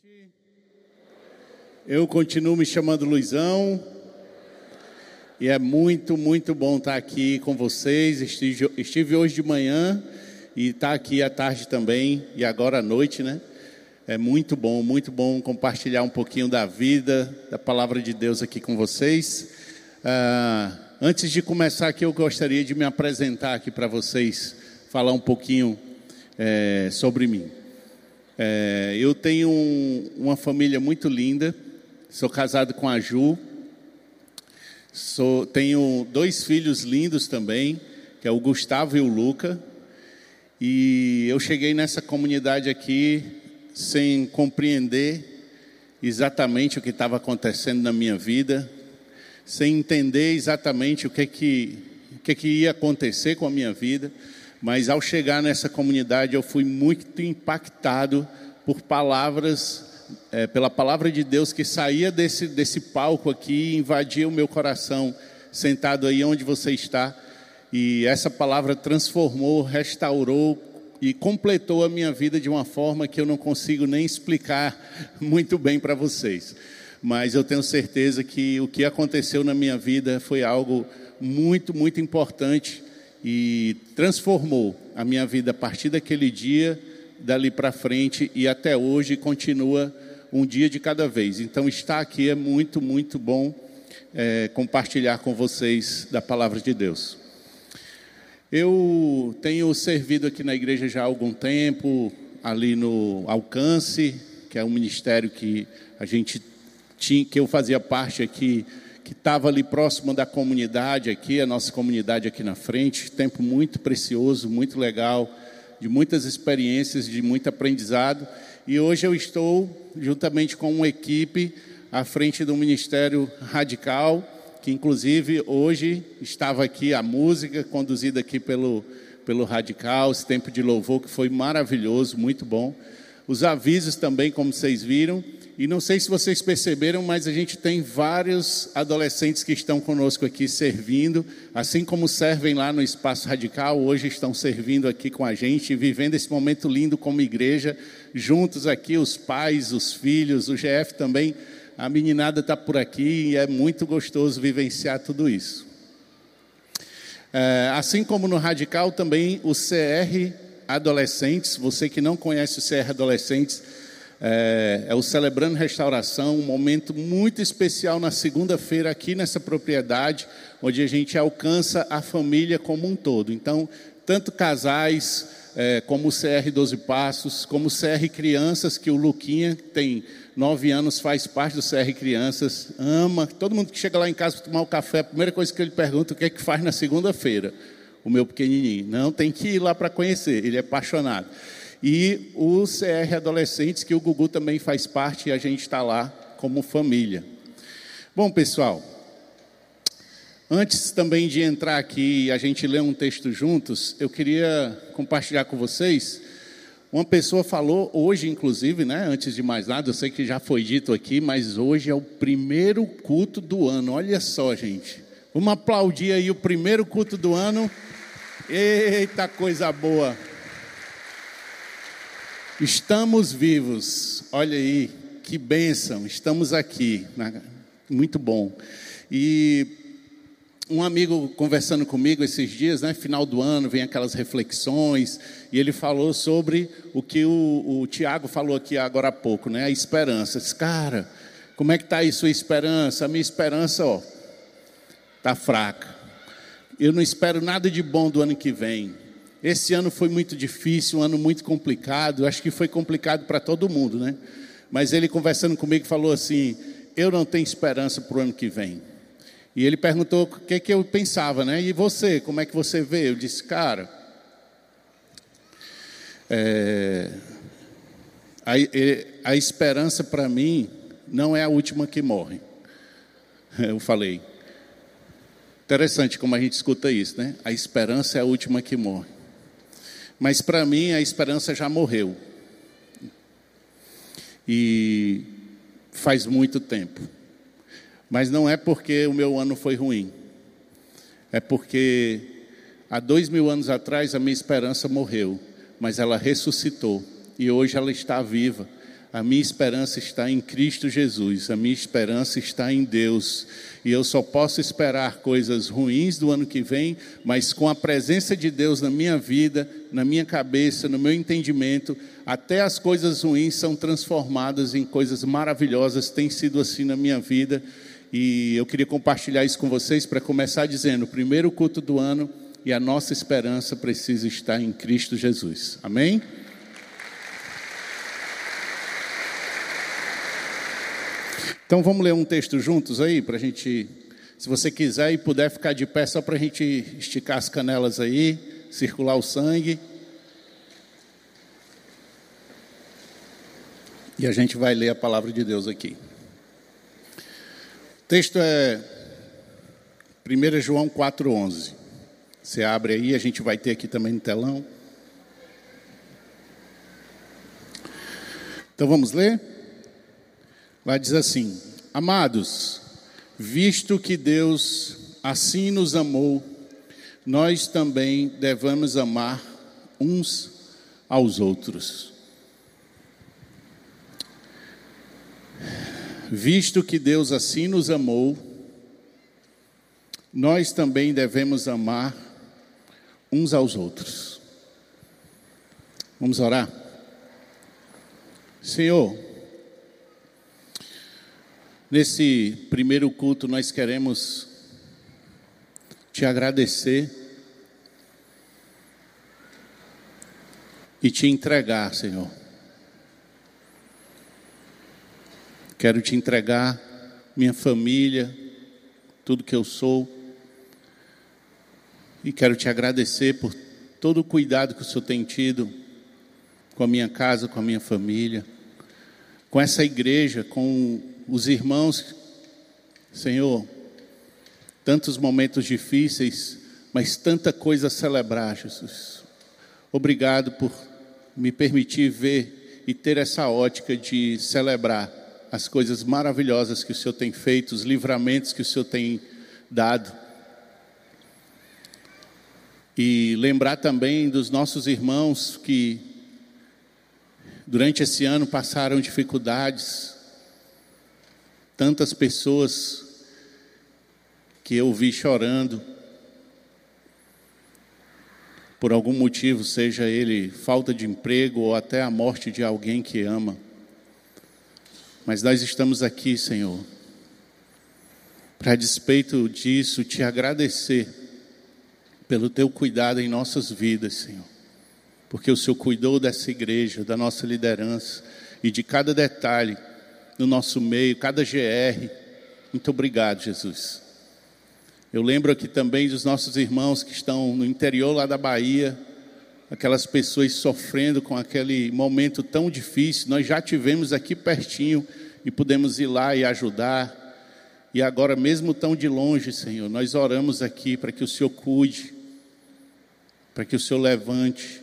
noite. Eu continuo me chamando Luizão. E é muito, muito bom estar aqui com vocês. Estive, estive hoje de manhã e estar aqui à tarde também, e agora à noite, né? É muito bom, muito bom compartilhar um pouquinho da vida, da palavra de Deus aqui com vocês. Ah, antes de começar aqui, eu gostaria de me apresentar aqui para vocês, falar um pouquinho é, sobre mim. É, eu tenho um, uma família muito linda, sou casado com a Ju, sou, tenho dois filhos lindos também, que é o Gustavo e o Luca. E eu cheguei nessa comunidade aqui sem compreender exatamente o que estava acontecendo na minha vida, sem entender exatamente o que que, o que, que ia acontecer com a minha vida. Mas ao chegar nessa comunidade, eu fui muito impactado por palavras, é, pela palavra de Deus que saía desse, desse palco aqui e invadia o meu coração, sentado aí onde você está. E essa palavra transformou, restaurou e completou a minha vida de uma forma que eu não consigo nem explicar muito bem para vocês. Mas eu tenho certeza que o que aconteceu na minha vida foi algo muito, muito importante e transformou a minha vida a partir daquele dia, dali para frente e até hoje continua um dia de cada vez. Então, estar aqui é muito, muito bom é, compartilhar com vocês da palavra de Deus. Eu tenho servido aqui na igreja já há algum tempo, ali no Alcance, que é um ministério que a gente tinha, que eu fazia parte aqui que estava ali próximo da comunidade aqui, a nossa comunidade aqui na frente. Tempo muito precioso, muito legal, de muitas experiências, de muito aprendizado. E hoje eu estou, juntamente com uma equipe, à frente do Ministério Radical, que inclusive hoje estava aqui a música conduzida aqui pelo, pelo Radical, esse tempo de louvor que foi maravilhoso, muito bom. Os avisos também, como vocês viram. E não sei se vocês perceberam, mas a gente tem vários adolescentes que estão conosco aqui servindo, assim como servem lá no Espaço Radical, hoje estão servindo aqui com a gente, vivendo esse momento lindo como igreja, juntos aqui, os pais, os filhos, o GF também. A meninada está por aqui e é muito gostoso vivenciar tudo isso. É, assim como no Radical, também o CR Adolescentes, você que não conhece o CR Adolescentes, é, é, o Celebrando Restauração, um momento muito especial na segunda-feira aqui nessa propriedade, onde a gente alcança a família como um todo. Então, tanto casais, é, como o CR 12 Passos, como o CR Crianças, que o Luquinha tem nove anos, faz parte do CR Crianças, ama. Todo mundo que chega lá em casa para tomar o um café, a primeira coisa que ele pergunta o que é que faz na segunda-feira. O meu pequenininho. Não, tem que ir lá para conhecer, ele é apaixonado e o CR Adolescentes, que o Gugu também faz parte e a gente está lá como família. Bom, pessoal, antes também de entrar aqui e a gente ler um texto juntos, eu queria compartilhar com vocês. Uma pessoa falou hoje, inclusive, né? Antes de mais nada, eu sei que já foi dito aqui, mas hoje é o primeiro culto do ano. Olha só, gente. Vamos aplaudir aí o primeiro culto do ano. Eita coisa boa! Estamos vivos, olha aí, que bênção, estamos aqui, né? muito bom. E um amigo conversando comigo esses dias, né, final do ano, vem aquelas reflexões, e ele falou sobre o que o, o Tiago falou aqui agora há pouco, né, a esperança. Disse, cara, como é que está aí sua esperança? A minha esperança, ó, está fraca. Eu não espero nada de bom do ano que vem. Esse ano foi muito difícil, um ano muito complicado. Acho que foi complicado para todo mundo, né? Mas ele conversando comigo falou assim: Eu não tenho esperança para o ano que vem. E ele perguntou o que, que eu pensava, né? E você, como é que você vê? Eu disse, cara, é, a, a esperança para mim não é a última que morre. Eu falei. Interessante como a gente escuta isso, né? A esperança é a última que morre. Mas para mim a esperança já morreu. E faz muito tempo. Mas não é porque o meu ano foi ruim. É porque há dois mil anos atrás a minha esperança morreu, mas ela ressuscitou e hoje ela está viva. A minha esperança está em Cristo Jesus, a minha esperança está em Deus. E eu só posso esperar coisas ruins do ano que vem, mas com a presença de Deus na minha vida, na minha cabeça, no meu entendimento, até as coisas ruins são transformadas em coisas maravilhosas. Tem sido assim na minha vida. E eu queria compartilhar isso com vocês para começar dizendo: o primeiro culto do ano e a nossa esperança precisa estar em Cristo Jesus. Amém? Então vamos ler um texto juntos aí, para a gente, se você quiser e puder ficar de pé, só para a gente esticar as canelas aí, circular o sangue. E a gente vai ler a palavra de Deus aqui. O texto é 1 João 4,11. Você abre aí, a gente vai ter aqui também no telão. Então vamos ler? Vai dizer assim: Amados, visto que Deus assim nos amou, nós também devemos amar uns aos outros. Visto que Deus assim nos amou, nós também devemos amar uns aos outros. Vamos orar? Senhor, Nesse primeiro culto, nós queremos te agradecer e te entregar, Senhor. Quero te entregar minha família, tudo que eu sou, e quero te agradecer por todo o cuidado que o Senhor tem tido com a minha casa, com a minha família, com essa igreja, com os irmãos, Senhor, tantos momentos difíceis, mas tanta coisa a celebrar, Jesus. Obrigado por me permitir ver e ter essa ótica de celebrar as coisas maravilhosas que o Senhor tem feito, os livramentos que o Senhor tem dado. E lembrar também dos nossos irmãos que durante esse ano passaram dificuldades, tantas pessoas que eu vi chorando, por algum motivo, seja ele falta de emprego ou até a morte de alguém que ama. Mas nós estamos aqui, Senhor, para despeito disso, te agradecer pelo teu cuidado em nossas vidas, Senhor. Porque o Senhor cuidou dessa igreja, da nossa liderança e de cada detalhe no nosso meio, cada GR. Muito obrigado, Jesus. Eu lembro aqui também dos nossos irmãos que estão no interior lá da Bahia, aquelas pessoas sofrendo com aquele momento tão difícil. Nós já tivemos aqui pertinho e pudemos ir lá e ajudar. E agora, mesmo tão de longe, Senhor, nós oramos aqui para que o Senhor cuide, para que o Senhor levante,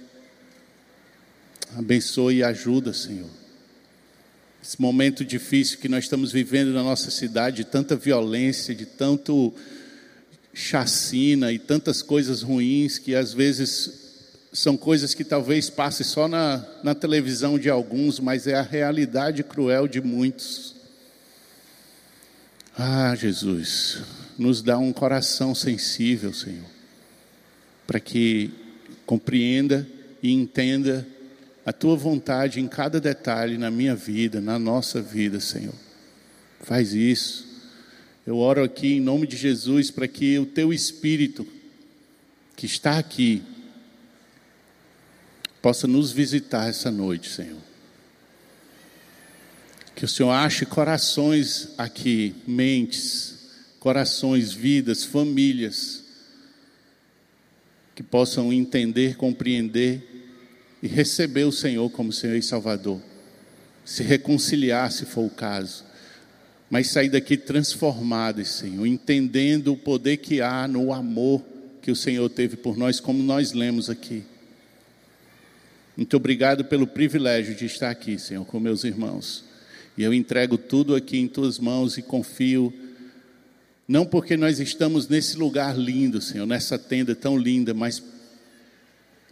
abençoe e ajuda, Senhor. Esse momento difícil que nós estamos vivendo na nossa cidade, de tanta violência, de tanto chacina e tantas coisas ruins que às vezes são coisas que talvez passe só na, na televisão de alguns, mas é a realidade cruel de muitos. Ah, Jesus, nos dá um coração sensível, Senhor, para que compreenda e entenda a tua vontade em cada detalhe na minha vida, na nossa vida, Senhor. Faz isso. Eu oro aqui em nome de Jesus para que o teu espírito que está aqui possa nos visitar essa noite, Senhor. Que o Senhor ache corações aqui, mentes, corações, vidas, famílias, que possam entender, compreender e receber o Senhor como Senhor e Salvador, se reconciliar se for o caso, mas sair daqui transformados, Senhor, entendendo o poder que há no amor que o Senhor teve por nós, como nós lemos aqui. Muito obrigado pelo privilégio de estar aqui, Senhor, com meus irmãos. E eu entrego tudo aqui em tuas mãos e confio, não porque nós estamos nesse lugar lindo, Senhor, nessa tenda tão linda, mas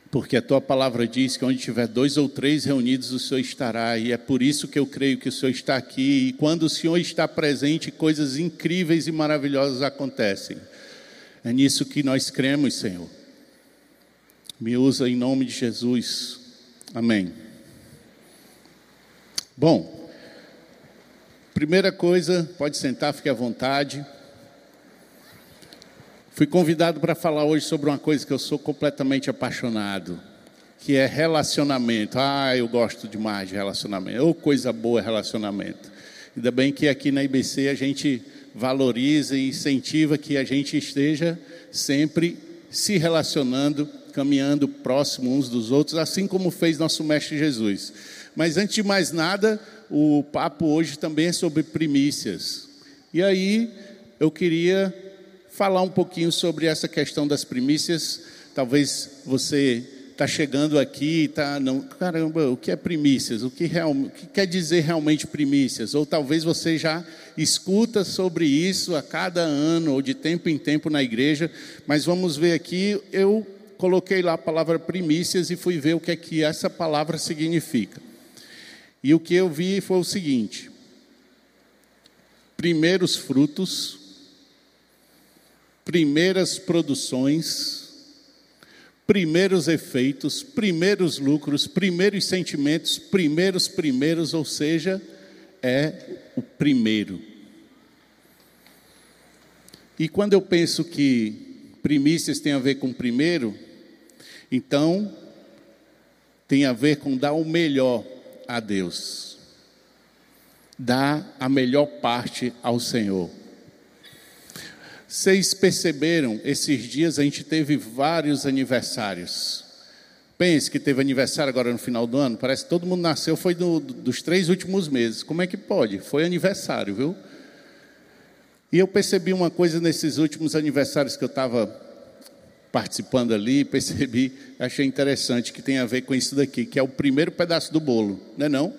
Porque a tua palavra diz que onde tiver dois ou três reunidos, o Senhor estará, e é por isso que eu creio que o Senhor está aqui, e quando o Senhor está presente, coisas incríveis e maravilhosas acontecem. É nisso que nós cremos, Senhor. Me usa em nome de Jesus. Amém. Bom, primeira coisa, pode sentar, fique à vontade. Fui convidado para falar hoje sobre uma coisa que eu sou completamente apaixonado, que é relacionamento. Ah, eu gosto demais de relacionamento. Ou oh, coisa boa relacionamento. Ainda bem que aqui na IBC a gente valoriza e incentiva que a gente esteja sempre se relacionando, caminhando próximo uns dos outros, assim como fez nosso mestre Jesus. Mas antes de mais nada, o papo hoje também é sobre primícias. E aí eu queria falar um pouquinho sobre essa questão das primícias. Talvez você está chegando aqui e está, não, caramba, o que é primícias? O que, real, o que quer dizer realmente primícias? Ou talvez você já escuta sobre isso a cada ano ou de tempo em tempo na igreja, mas vamos ver aqui, eu coloquei lá a palavra primícias e fui ver o que é que essa palavra significa. E o que eu vi foi o seguinte: primeiros frutos, primeiras produções, primeiros efeitos, primeiros lucros, primeiros sentimentos, primeiros primeiros, ou seja, é o primeiro. E quando eu penso que primícias tem a ver com primeiro, então tem a ver com dar o melhor a Deus, dar a melhor parte ao Senhor. Vocês perceberam, esses dias a gente teve vários aniversários. Pense que teve aniversário agora no final do ano, parece que todo mundo nasceu, foi do, dos três últimos meses. Como é que pode? Foi aniversário, viu? E eu percebi uma coisa nesses últimos aniversários que eu estava participando ali, percebi, achei interessante, que tem a ver com isso daqui, que é o primeiro pedaço do bolo, não é não?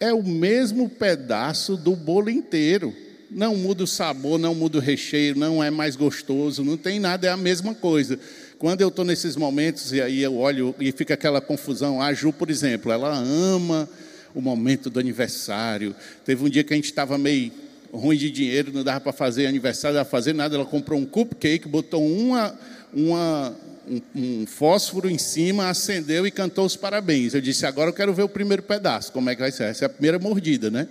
É o mesmo pedaço do bolo inteiro não muda o sabor, não muda o recheio, não é mais gostoso, não tem nada, é a mesma coisa. Quando eu estou nesses momentos e aí eu olho e fica aquela confusão, a Ju, por exemplo, ela ama o momento do aniversário. Teve um dia que a gente estava meio ruim de dinheiro, não dava para fazer aniversário, não dava para fazer nada. Ela comprou um cupcake, botou uma, uma, um, um, fósforo em cima, acendeu e cantou os parabéns. Eu disse: agora eu quero ver o primeiro pedaço, como é que vai ser? Essa é a primeira mordida, né?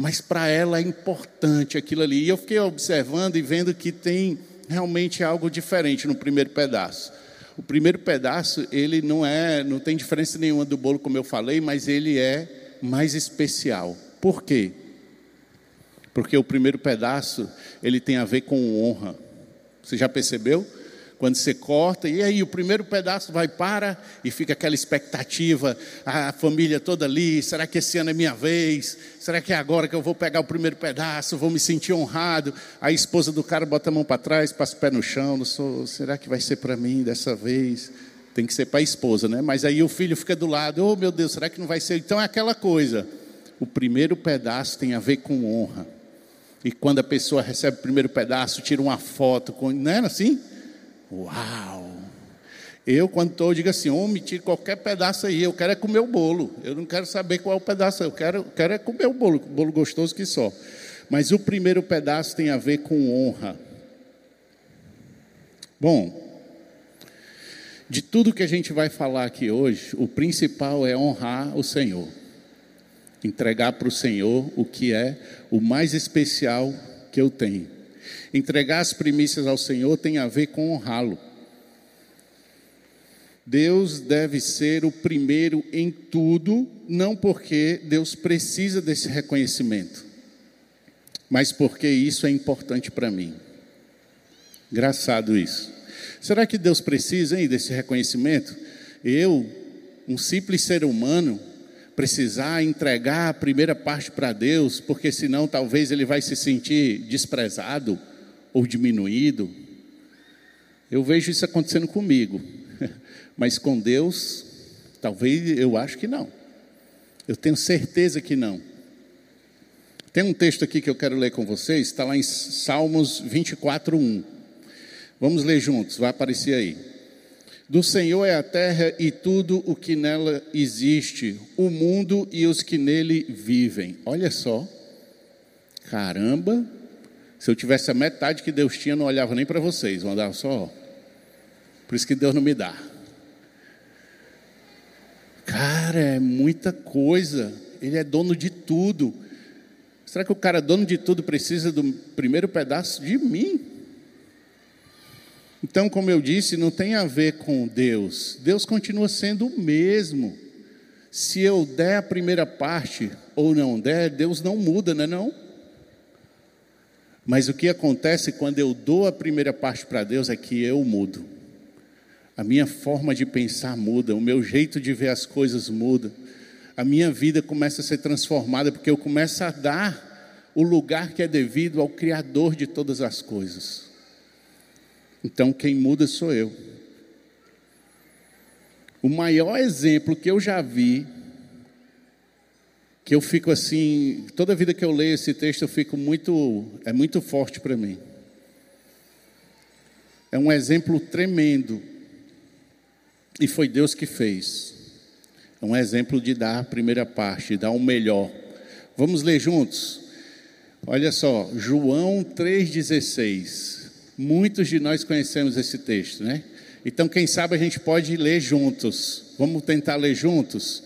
Mas para ela é importante aquilo ali. E eu fiquei observando e vendo que tem realmente algo diferente no primeiro pedaço. O primeiro pedaço, ele não é, não tem diferença nenhuma do bolo como eu falei, mas ele é mais especial. Por quê? Porque o primeiro pedaço, ele tem a ver com honra. Você já percebeu? Quando você corta, e aí o primeiro pedaço vai para e fica aquela expectativa, a família toda ali, será que esse ano é minha vez? Será que é agora que eu vou pegar o primeiro pedaço, vou me sentir honrado? A esposa do cara bota a mão para trás, passa o pé no chão, sou, será que vai ser para mim dessa vez? Tem que ser para a esposa, né? Mas aí o filho fica do lado, oh meu Deus, será que não vai ser? Então é aquela coisa. O primeiro pedaço tem a ver com honra. E quando a pessoa recebe o primeiro pedaço, tira uma foto, não era assim? Uau! Eu, quando estou, digo assim: homem, tire qualquer pedaço aí, eu quero é comer o bolo. Eu não quero saber qual é o pedaço, eu quero, quero é comer o bolo, bolo gostoso que só. Mas o primeiro pedaço tem a ver com honra. Bom, de tudo que a gente vai falar aqui hoje, o principal é honrar o Senhor. Entregar para o Senhor o que é o mais especial que eu tenho. Entregar as primícias ao Senhor tem a ver com honrá-lo. Deus deve ser o primeiro em tudo, não porque Deus precisa desse reconhecimento, mas porque isso é importante para mim. Engraçado isso. Será que Deus precisa hein, desse reconhecimento? Eu, um simples ser humano, precisar entregar a primeira parte para Deus, porque senão talvez ele vai se sentir desprezado ou diminuído. Eu vejo isso acontecendo comigo, mas com Deus, talvez eu acho que não. Eu tenho certeza que não. Tem um texto aqui que eu quero ler com vocês, está lá em Salmos 24, 1. Vamos ler juntos, vai aparecer aí. Do Senhor é a terra e tudo o que nela existe, o mundo e os que nele vivem. Olha só. Caramba. Se eu tivesse a metade que Deus tinha, não olhava nem para vocês, andava só. Por isso que Deus não me dá. Cara, é muita coisa. Ele é dono de tudo. Será que o cara dono de tudo precisa do primeiro pedaço de mim? Então, como eu disse, não tem a ver com Deus. Deus continua sendo o mesmo. Se eu der a primeira parte ou não der, Deus não muda, não é não? Mas o que acontece quando eu dou a primeira parte para Deus é que eu mudo. A minha forma de pensar muda, o meu jeito de ver as coisas muda. A minha vida começa a ser transformada porque eu começo a dar o lugar que é devido ao Criador de todas as coisas. Então quem muda sou eu. O maior exemplo que eu já vi, que eu fico assim, toda vida que eu leio esse texto eu fico muito, é muito forte para mim. É um exemplo tremendo. E foi Deus que fez. É um exemplo de dar a primeira parte, dar o melhor. Vamos ler juntos? Olha só, João 3,16. Muitos de nós conhecemos esse texto, né? Então, quem sabe a gente pode ler juntos. Vamos tentar ler juntos?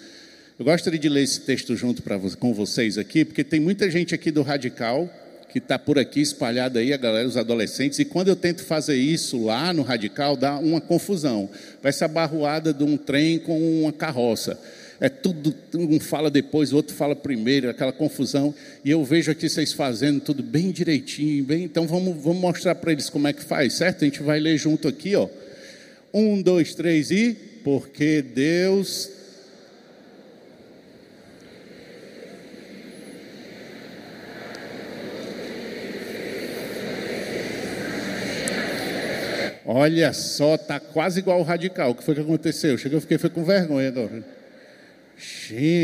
Eu gostaria de ler esse texto junto pra, com vocês aqui, porque tem muita gente aqui do Radical que está por aqui espalhada aí, a galera, os adolescentes, e quando eu tento fazer isso lá no Radical, dá uma confusão. Parece a barroada de um trem com uma carroça é tudo, um fala depois, o outro fala primeiro, aquela confusão. E eu vejo aqui vocês fazendo tudo bem direitinho, bem. Então vamos, vamos mostrar para eles como é que faz, certo? A gente vai ler junto aqui, ó. Um, dois, três e porque Deus Olha só, tá quase igual o radical. O que foi que aconteceu? Chegou, eu fiquei foi com vergonha agora.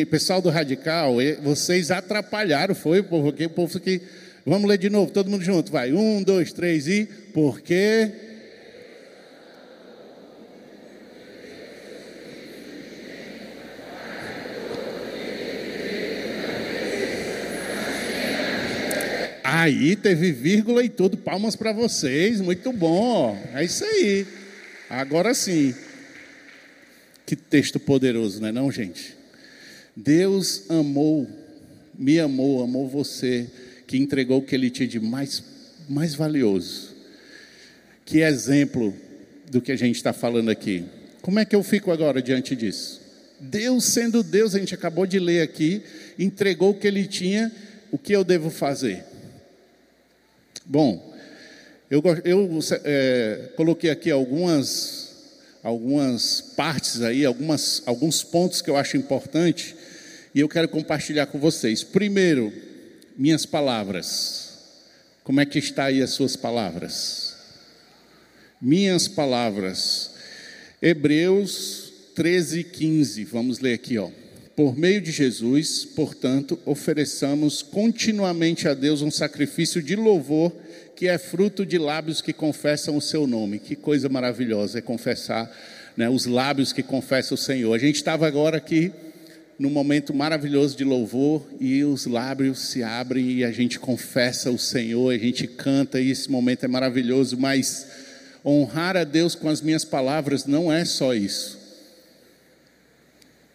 Pessoal do Radical, vocês atrapalharam, foi, o povo aqui. Vamos ler de novo, todo mundo junto, vai. Um, dois, três e. Porque. Aí teve vírgula e tudo, palmas para vocês, muito bom. É isso aí. Agora sim. Que texto poderoso, não é não, gente? Deus amou, me amou, amou você, que entregou o que Ele tinha de mais, mais valioso. Que exemplo do que a gente está falando aqui. Como é que eu fico agora diante disso? Deus sendo Deus, a gente acabou de ler aqui, entregou o que Ele tinha, o que eu devo fazer? Bom, eu, eu é, coloquei aqui algumas algumas partes aí, algumas, alguns pontos que eu acho importante e eu quero compartilhar com vocês. Primeiro, minhas palavras. Como é que está aí as suas palavras? Minhas palavras. Hebreus 13, 15. Vamos ler aqui, ó. Por meio de Jesus, portanto, ofereçamos continuamente a Deus um sacrifício de louvor que é fruto de lábios que confessam o seu nome. Que coisa maravilhosa é confessar, né, os lábios que confessam o Senhor. A gente estava agora aqui num momento maravilhoso de louvor e os lábios se abrem e a gente confessa o Senhor, a gente canta e esse momento é maravilhoso, mas honrar a Deus com as minhas palavras não é só isso.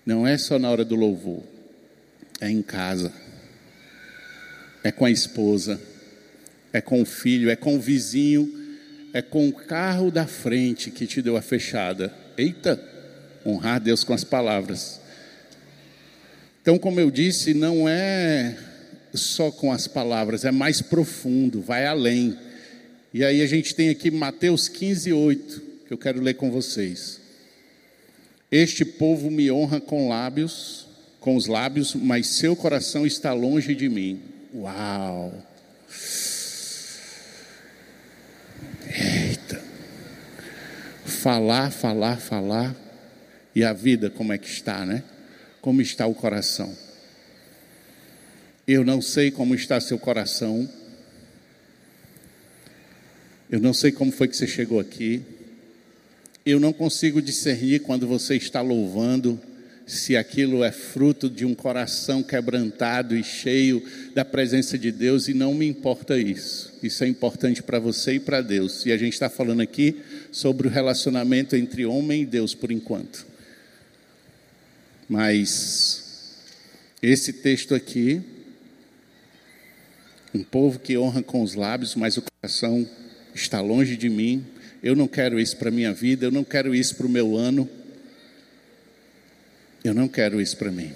Não é só na hora do louvor. É em casa. É com a esposa. É com o filho, é com o vizinho, é com o carro da frente que te deu a fechada. Eita, honrar Deus com as palavras. Então, como eu disse, não é só com as palavras, é mais profundo, vai além. E aí a gente tem aqui Mateus 15, 8, que eu quero ler com vocês. Este povo me honra com lábios, com os lábios, mas seu coração está longe de mim. Uau! Eita! Falar, falar, falar. E a vida como é que está, né? como está o coração. Eu não sei como está seu coração. Eu não sei como foi que você chegou aqui. Eu não consigo discernir quando você está louvando se aquilo é fruto de um coração quebrantado e cheio da presença de Deus, e não me importa isso. Isso é importante para você e para Deus. E a gente está falando aqui sobre o relacionamento entre homem e Deus por enquanto. Mas esse texto aqui, um povo que honra com os lábios, mas o coração está longe de mim. Eu não quero isso para a minha vida, eu não quero isso para o meu ano. Eu não quero isso para mim.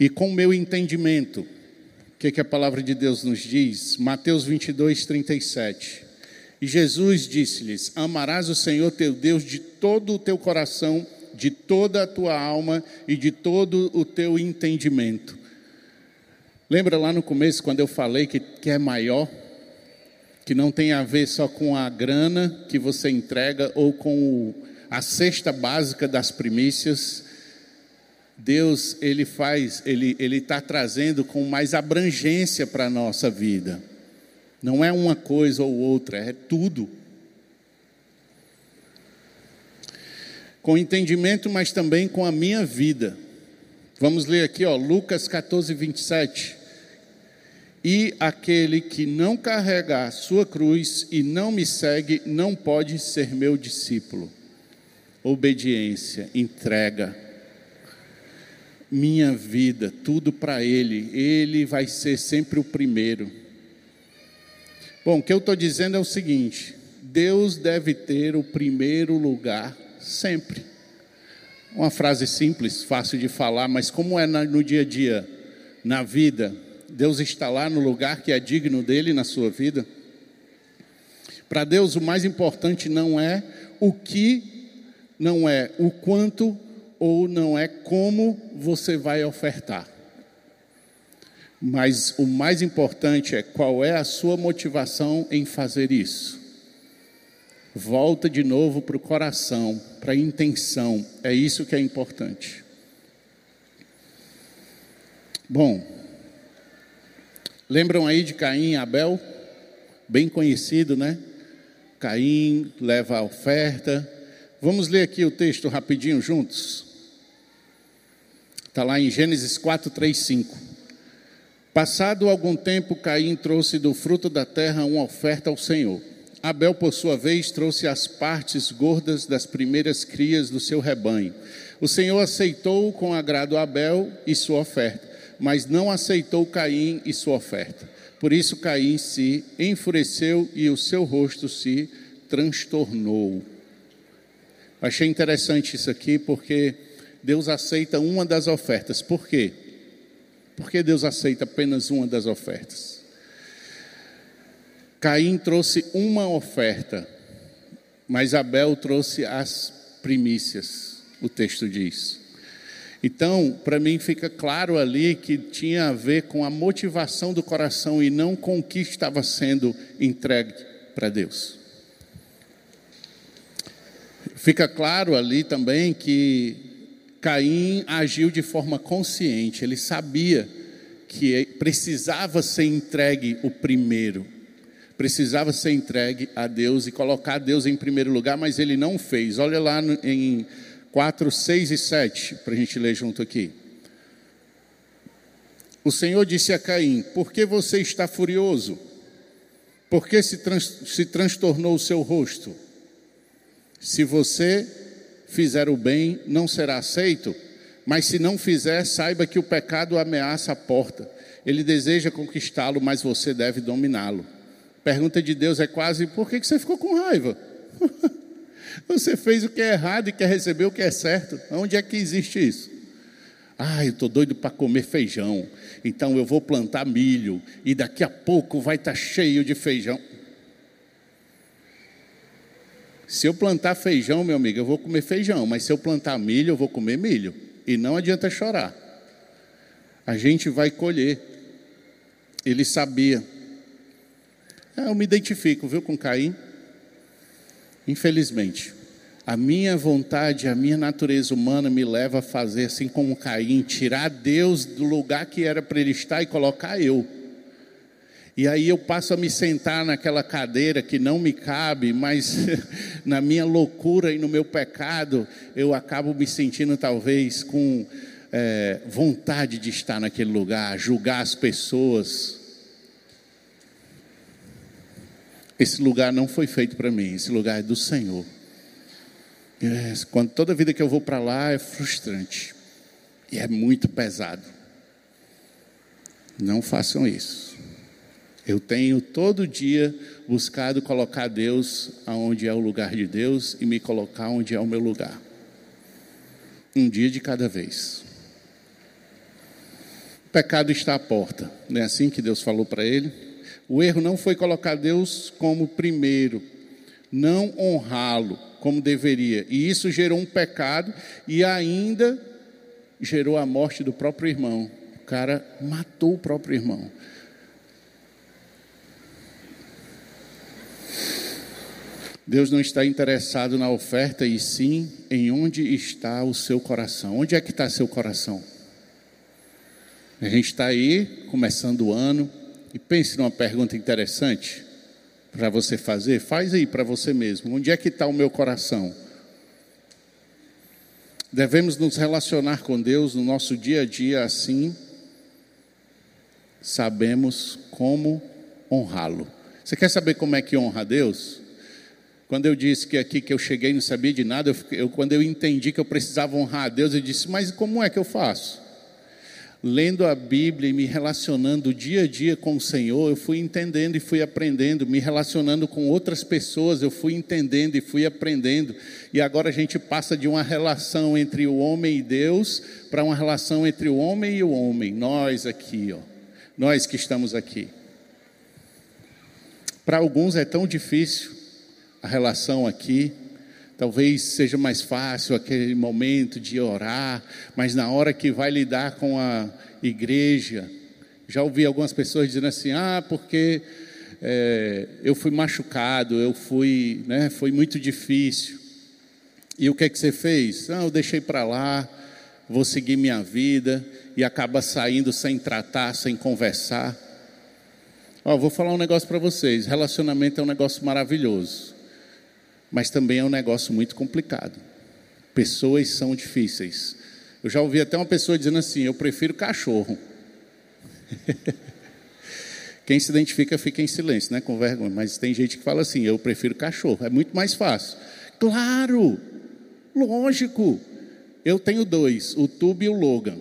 E com o meu entendimento, o que, que a palavra de Deus nos diz? Mateus 22, 37. E Jesus disse-lhes: Amarás o Senhor teu Deus de todo o teu coração, de toda a tua alma e de todo o teu entendimento. Lembra lá no começo, quando eu falei que, que é maior? Que não tem a ver só com a grana que você entrega ou com a cesta básica das primícias, Deus ele faz, ele ele está trazendo com mais abrangência para a nossa vida. Não é uma coisa ou outra, é tudo. Com entendimento, mas também com a minha vida. Vamos ler aqui, ó, Lucas 14, 27. E aquele que não carregar sua cruz e não me segue, não pode ser meu discípulo obediência, entrega. Minha vida, tudo para Ele, Ele vai ser sempre o primeiro. Bom, o que eu estou dizendo é o seguinte: Deus deve ter o primeiro lugar sempre. Uma frase simples, fácil de falar, mas como é no dia a dia, na vida, Deus está lá no lugar que é digno dele na sua vida. Para Deus, o mais importante não é o que não é o quanto ou não é como você vai ofertar. Mas o mais importante é qual é a sua motivação em fazer isso. Volta de novo para o coração, para a intenção, é isso que é importante. Bom, lembram aí de Caim e Abel? Bem conhecido, né? Caim leva a oferta, Vamos ler aqui o texto rapidinho juntos. Está lá em Gênesis 4, 3, 5. Passado algum tempo, Caim trouxe do fruto da terra uma oferta ao Senhor. Abel, por sua vez, trouxe as partes gordas das primeiras crias do seu rebanho. O Senhor aceitou com agrado Abel e sua oferta, mas não aceitou Caim e sua oferta. Por isso Caim se enfureceu e o seu rosto se transtornou. Achei interessante isso aqui porque Deus aceita uma das ofertas. Por quê? Porque Deus aceita apenas uma das ofertas. Caim trouxe uma oferta, mas Abel trouxe as primícias, o texto diz. Então, para mim fica claro ali que tinha a ver com a motivação do coração e não com o que estava sendo entregue para Deus. Fica claro ali também que Caim agiu de forma consciente, ele sabia que precisava ser entregue o primeiro, precisava ser entregue a Deus e colocar Deus em primeiro lugar, mas ele não fez. Olha lá em 4, 6 e 7, para a gente ler junto aqui. O Senhor disse a Caim: Por que você está furioso? Por que se, trans, se transtornou o seu rosto? Se você fizer o bem, não será aceito, mas se não fizer, saiba que o pecado ameaça a porta. Ele deseja conquistá-lo, mas você deve dominá-lo. Pergunta de Deus é quase: por que você ficou com raiva? você fez o que é errado e quer receber o que é certo. Onde é que existe isso? Ah, eu estou doido para comer feijão, então eu vou plantar milho e daqui a pouco vai estar tá cheio de feijão. Se eu plantar feijão, meu amigo, eu vou comer feijão, mas se eu plantar milho, eu vou comer milho. E não adianta chorar. A gente vai colher. Ele sabia. É, eu me identifico, viu, com Caim. Infelizmente, a minha vontade, a minha natureza humana me leva a fazer assim como Caim, tirar Deus do lugar que era para ele estar e colocar eu. E aí eu passo a me sentar naquela cadeira que não me cabe, mas na minha loucura e no meu pecado, eu acabo me sentindo talvez com é, vontade de estar naquele lugar, julgar as pessoas. Esse lugar não foi feito para mim, esse lugar é do Senhor. Quando toda vida que eu vou para lá é frustrante e é muito pesado. Não façam isso. Eu tenho todo dia buscado colocar Deus aonde é o lugar de Deus e me colocar onde é o meu lugar. Um dia de cada vez. O pecado está à porta, não é assim que Deus falou para ele? O erro não foi colocar Deus como primeiro, não honrá-lo como deveria. E isso gerou um pecado e ainda gerou a morte do próprio irmão. O cara matou o próprio irmão. Deus não está interessado na oferta e sim em onde está o seu coração. Onde é que está seu coração? A gente está aí, começando o ano, e pense numa pergunta interessante para você fazer. Faz aí para você mesmo. Onde é que está o meu coração? Devemos nos relacionar com Deus no nosso dia a dia assim, sabemos como honrá-lo. Você quer saber como é que honra a Deus? Quando eu disse que aqui que eu cheguei e não sabia de nada, eu, eu, quando eu entendi que eu precisava honrar a Deus, eu disse: Mas como é que eu faço? Lendo a Bíblia e me relacionando dia a dia com o Senhor, eu fui entendendo e fui aprendendo, me relacionando com outras pessoas, eu fui entendendo e fui aprendendo. E agora a gente passa de uma relação entre o homem e Deus para uma relação entre o homem e o homem, nós aqui, ó, nós que estamos aqui. Para alguns é tão difícil, a relação aqui. Talvez seja mais fácil aquele momento de orar, mas na hora que vai lidar com a igreja, já ouvi algumas pessoas dizendo assim: ah, porque é, eu fui machucado, eu fui, né, foi muito difícil. E o que é que você fez? Ah, eu deixei para lá, vou seguir minha vida e acaba saindo sem tratar, sem conversar. Ó, vou falar um negócio para vocês: relacionamento é um negócio maravilhoso mas também é um negócio muito complicado. Pessoas são difíceis. Eu já ouvi até uma pessoa dizendo assim: eu prefiro cachorro. Quem se identifica fica em silêncio, né? Com vergonha. Mas tem gente que fala assim: eu prefiro cachorro. É muito mais fácil. Claro, lógico. Eu tenho dois, o Tube e o Logan.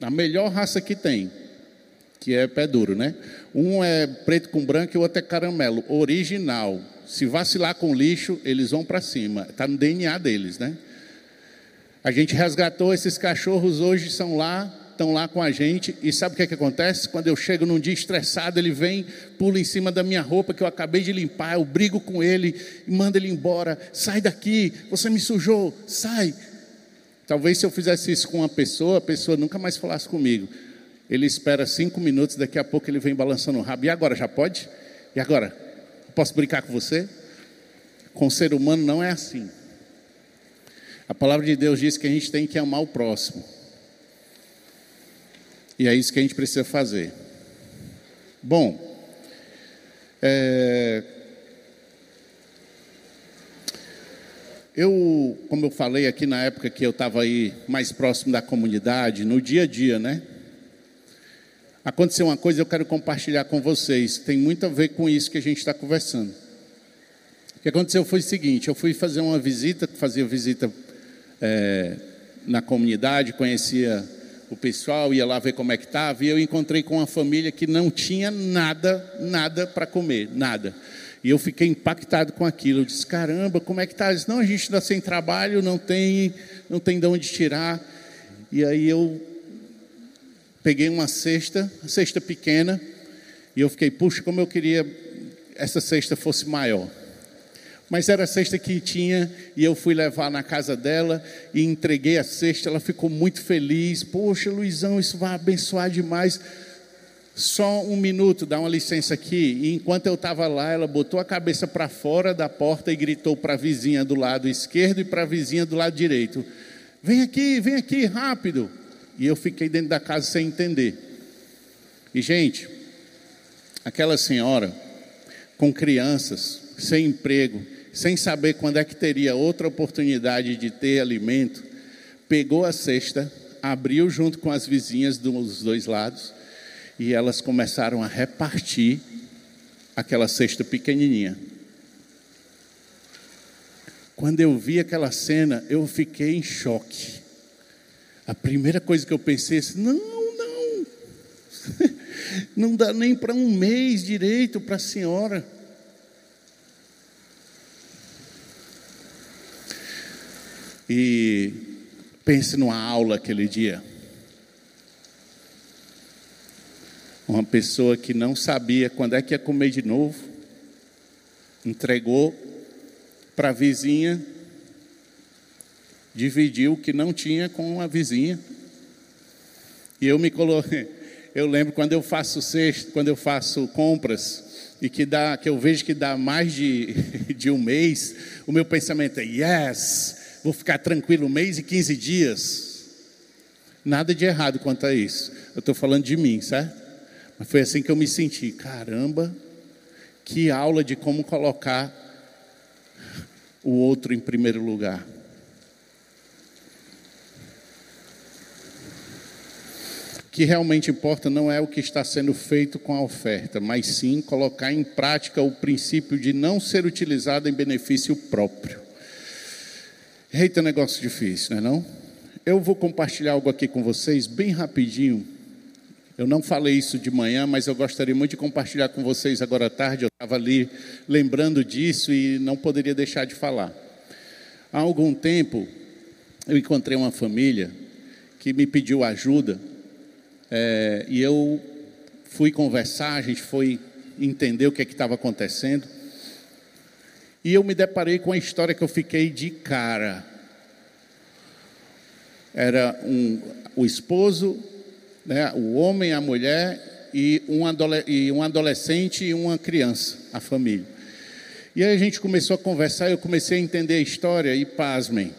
A melhor raça que tem, que é pé duro, né? Um é preto com branco e o outro é caramelo, original se vacilar com lixo, eles vão para cima. Está no DNA deles, né? A gente resgatou esses cachorros, hoje são lá, estão lá com a gente. E sabe o que, é que acontece? Quando eu chego num dia estressado, ele vem, pula em cima da minha roupa que eu acabei de limpar, eu brigo com ele e mando ele embora. Sai daqui, você me sujou, sai. Talvez se eu fizesse isso com uma pessoa, a pessoa nunca mais falasse comigo. Ele espera cinco minutos, daqui a pouco ele vem balançando o rabo. E agora, já pode? E agora? Posso brincar com você? Com o ser humano não é assim. A palavra de Deus diz que a gente tem que amar o próximo. E é isso que a gente precisa fazer. Bom, é, eu, como eu falei aqui na época que eu estava aí mais próximo da comunidade, no dia a dia, né? Aconteceu uma coisa eu quero compartilhar com vocês. Tem muito a ver com isso que a gente está conversando. O que aconteceu foi o seguinte: eu fui fazer uma visita, fazia visita é, na comunidade, conhecia o pessoal, ia lá ver como é que estava, e eu encontrei com uma família que não tinha nada, nada para comer, nada. E eu fiquei impactado com aquilo. Eu disse: caramba, como é que está? Não, a gente está sem trabalho, não tem, não tem de onde tirar. E aí eu peguei uma cesta, uma cesta pequena, e eu fiquei, puxa, como eu queria essa cesta fosse maior. Mas era a cesta que tinha, e eu fui levar na casa dela e entreguei a cesta. Ela ficou muito feliz. Poxa, Luizão, isso vai abençoar demais. Só um minuto, dá uma licença aqui. E enquanto eu estava lá, ela botou a cabeça para fora da porta e gritou para a vizinha do lado esquerdo e para a vizinha do lado direito: Vem aqui, vem aqui, rápido. E eu fiquei dentro da casa sem entender. E, gente, aquela senhora com crianças, sem emprego, sem saber quando é que teria outra oportunidade de ter alimento, pegou a cesta, abriu junto com as vizinhas dos dois lados e elas começaram a repartir aquela cesta pequenininha. Quando eu vi aquela cena, eu fiquei em choque. A primeira coisa que eu pensei é assim, não, não, não dá nem para um mês direito para a senhora. E pense numa aula aquele dia. Uma pessoa que não sabia quando é que ia comer de novo, entregou para a vizinha, dividiu o que não tinha com a vizinha. E eu me coloquei, eu lembro quando eu faço cesto, quando eu faço compras e que dá, que eu vejo que dá mais de, de um mês, o meu pensamento é yes, vou ficar tranquilo um mês e 15 dias. Nada de errado quanto a isso. Eu estou falando de mim, certo? Mas foi assim que eu me senti. Caramba, que aula de como colocar o outro em primeiro lugar. Que realmente importa não é o que está sendo feito com a oferta, mas sim colocar em prática o princípio de não ser utilizado em benefício próprio. Eita, negócio difícil, não é não? Eu vou compartilhar algo aqui com vocês bem rapidinho eu não falei isso de manhã, mas eu gostaria muito de compartilhar com vocês agora à tarde. Eu estava ali lembrando disso e não poderia deixar de falar. Há algum tempo, eu encontrei uma família que me pediu ajuda é, e eu fui conversar, a gente foi entender o que é estava acontecendo. E eu me deparei com a história que eu fiquei de cara. Era um, o esposo né, o homem, a mulher e um, e um adolescente e uma criança, a família. E aí a gente começou a conversar, eu comecei a entender a história e pasmem.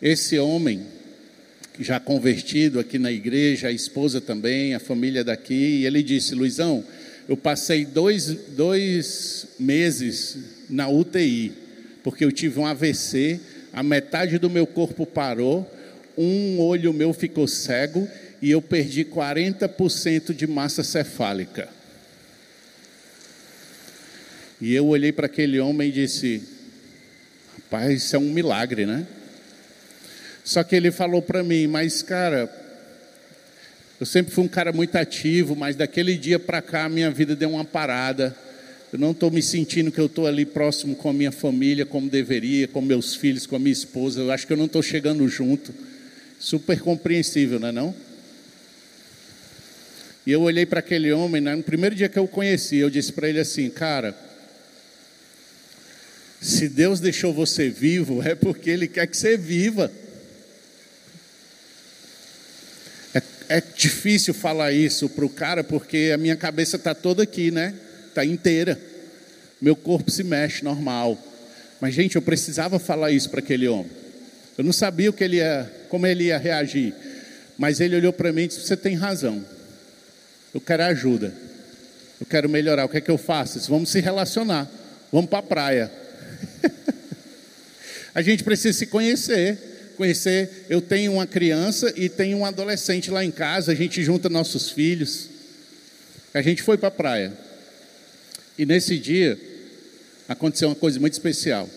Esse homem, já convertido aqui na igreja, a esposa também, a família daqui, e ele disse: Luizão, eu passei dois, dois meses na UTI, porque eu tive um AVC, a metade do meu corpo parou, um olho meu ficou cego e eu perdi 40% de massa cefálica. E eu olhei para aquele homem e disse: Rapaz, isso é um milagre, né? Só que ele falou para mim: Mas, cara, eu sempre fui um cara muito ativo, mas daquele dia para cá minha vida deu uma parada. Eu não estou me sentindo que eu estou ali próximo com a minha família como deveria, com meus filhos, com a minha esposa. Eu acho que eu não estou chegando junto. Super compreensível, não é não? E eu olhei para aquele homem, né, no primeiro dia que eu o conheci, eu disse para ele assim: Cara, se Deus deixou você vivo, é porque Ele quer que você viva. É, difícil falar isso para o cara, porque a minha cabeça está toda aqui, né? Está inteira. Meu corpo se mexe normal. Mas, gente, eu precisava falar isso para aquele homem. Eu não sabia o que ele ia, como ele ia reagir. Mas ele olhou para mim e disse: Você tem razão. Eu quero ajuda. Eu quero melhorar. O que é que eu faço? Vamos se relacionar. Vamos para a praia. a gente precisa se conhecer. Conhecer. Eu tenho uma criança e tenho um adolescente lá em casa. A gente junta nossos filhos. A gente foi para a praia. E nesse dia aconteceu uma coisa muito especial.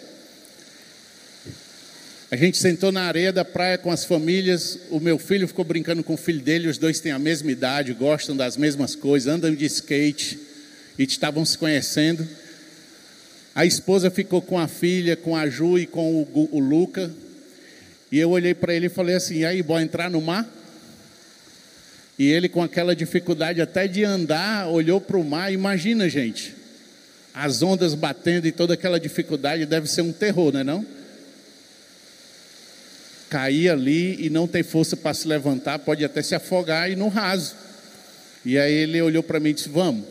A gente sentou na areia da praia com as famílias. O meu filho ficou brincando com o filho dele. Os dois têm a mesma idade, gostam das mesmas coisas, andam de skate e estavam se conhecendo. A esposa ficou com a filha, com a Ju e com o, o Luca. E eu olhei para ele e falei assim: e aí, bora entrar no mar? E ele, com aquela dificuldade até de andar, olhou para o mar. Imagina, gente, as ondas batendo e toda aquela dificuldade deve ser um terror, não é? Não? cair ali e não ter força para se levantar, pode até se afogar e no raso. E aí ele olhou para mim e disse: Vamos.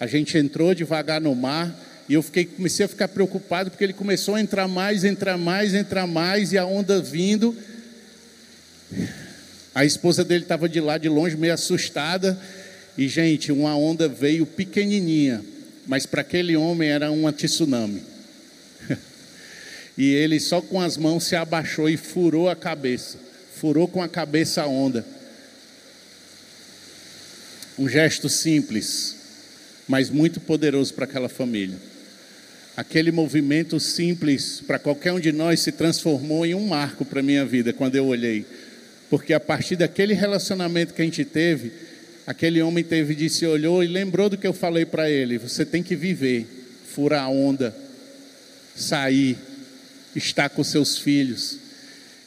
A gente entrou devagar no mar e eu fiquei, comecei a ficar preocupado porque ele começou a entrar mais, entrar mais, entrar mais e a onda vindo. A esposa dele estava de lá de longe, meio assustada. E, gente, uma onda veio pequenininha, mas para aquele homem era uma tsunami. e ele só com as mãos se abaixou e furou a cabeça. Furou com a cabeça a onda. Um gesto simples, mas muito poderoso para aquela família. Aquele movimento simples para qualquer um de nós se transformou em um marco para a minha vida quando eu olhei. Porque a partir daquele relacionamento que a gente teve, aquele homem teve disse, olhou e lembrou do que eu falei para ele: você tem que viver, furar a onda, sair, estar com seus filhos.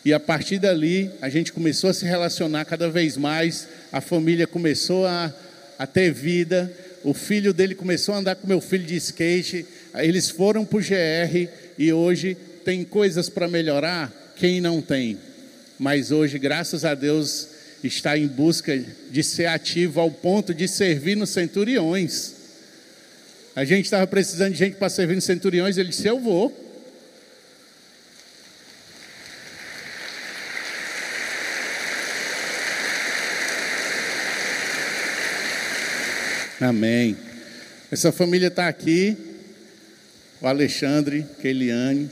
E a partir dali, a gente começou a se relacionar cada vez mais, a família começou a, a ter vida, o filho dele começou a andar com meu filho de skate, eles foram para o GR e hoje tem coisas para melhorar, quem não tem? Mas hoje, graças a Deus, está em busca de ser ativo ao ponto de servir nos centuriões. A gente estava precisando de gente para servir nos centuriões, ele disse: Eu vou. Amém. Essa família está aqui, o Alexandre, Keiliane.